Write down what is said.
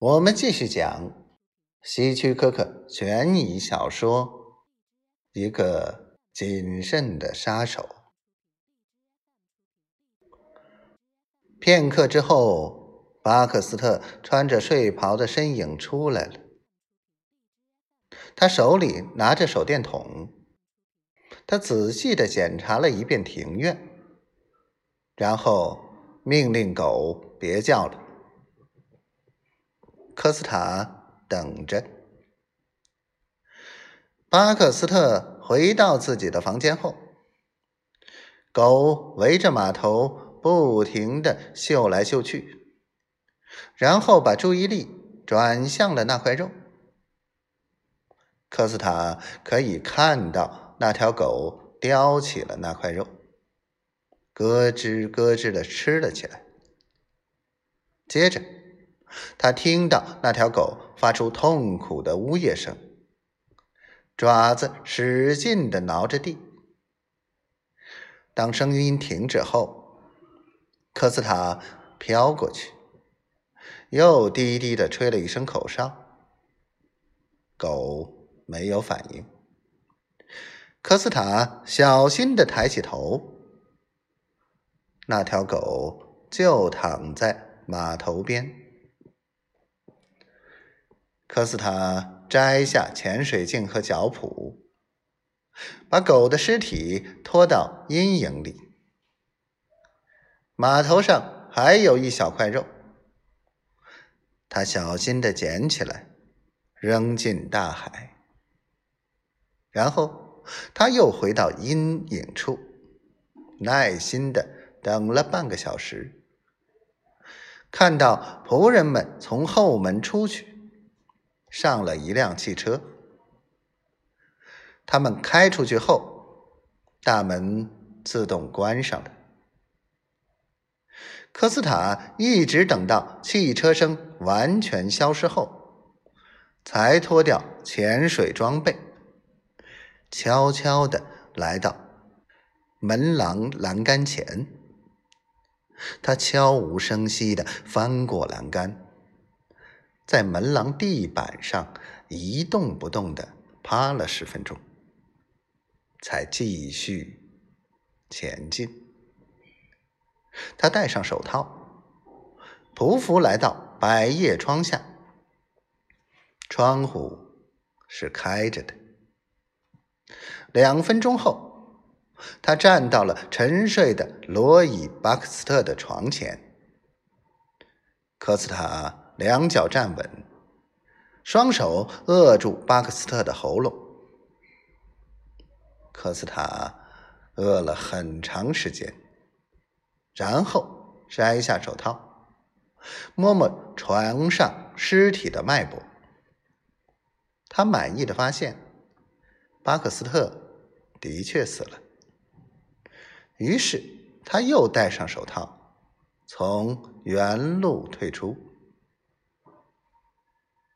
我们继续讲希区柯克悬疑小说《一个谨慎的杀手》。片刻之后，巴克斯特穿着睡袍的身影出来了，他手里拿着手电筒，他仔细的检查了一遍庭院，然后命令狗别叫了。科斯塔等着。巴克斯特回到自己的房间后，狗围着码头不停的嗅来嗅去，然后把注意力转向了那块肉。科斯塔可以看到那条狗叼起了那块肉，咯吱咯吱的吃了起来，接着。他听到那条狗发出痛苦的呜咽声，爪子使劲的挠着地。当声音停止后，科斯塔飘过去，又低低的吹了一声口哨。狗没有反应。科斯塔小心的抬起头，那条狗就躺在码头边。科斯塔摘下潜水镜和脚蹼，把狗的尸体拖到阴影里。码头上还有一小块肉，他小心的捡起来，扔进大海。然后他又回到阴影处，耐心的等了半个小时，看到仆人们从后门出去。上了一辆汽车，他们开出去后，大门自动关上了。科斯塔一直等到汽车声完全消失后，才脱掉潜水装备，悄悄的来到门廊栏杆前。他悄无声息的翻过栏杆。在门廊地板上一动不动的趴了十分钟，才继续前进。他戴上手套，匍匐来到百叶窗下，窗户是开着的。两分钟后，他站到了沉睡的罗伊·巴克斯特的床前。科斯塔。两脚站稳，双手扼住巴克斯特的喉咙。科斯塔饿了很长时间，然后摘下手套，摸摸床上尸体的脉搏。他满意的发现，巴克斯特的确死了。于是他又戴上手套，从原路退出。